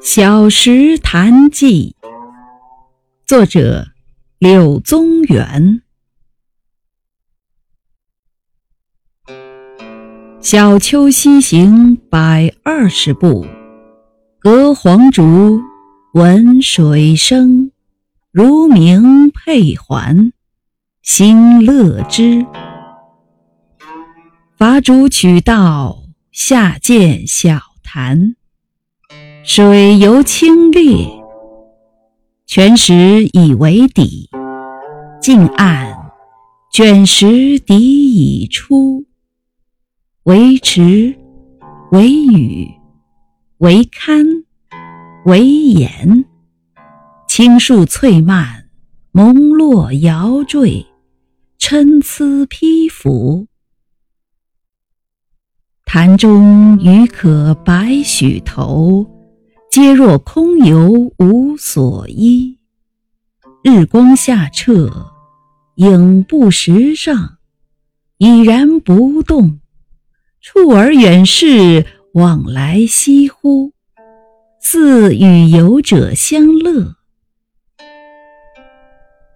小石潭记》，作者柳宗元。小丘西行百二十步，隔黄竹，闻水声，如鸣佩环，心乐之。伐竹取道，下见小潭，水尤清冽，泉石已为底，近岸卷石底已出。为池，为屿，为堪，为岩。青树翠蔓，蒙络摇缀，参差披拂。潭中鱼可百许头，皆若空游无所依。日光下澈，影不时上，已然不动。触而远视，往来翕忽，似与游者相乐。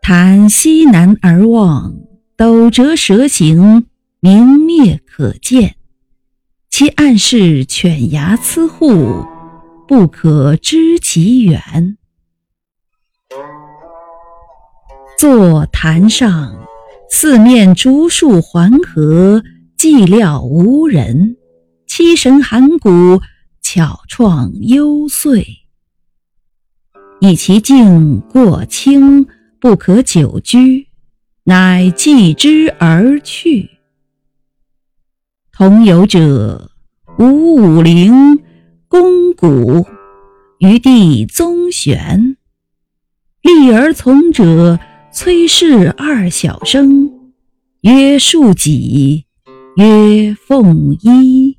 潭西南而望，陡折蛇形，明灭可见。其岸势犬牙差互，不可知其远。坐潭上，四面竹树环合。寂寥无人，七神寒骨，巧创幽邃。以其境过清，不可久居，乃寄之而去。同游者吴武陵、公鼓余弟宗玄，立而从者，崔氏二小生，曰庶己，曰奉一。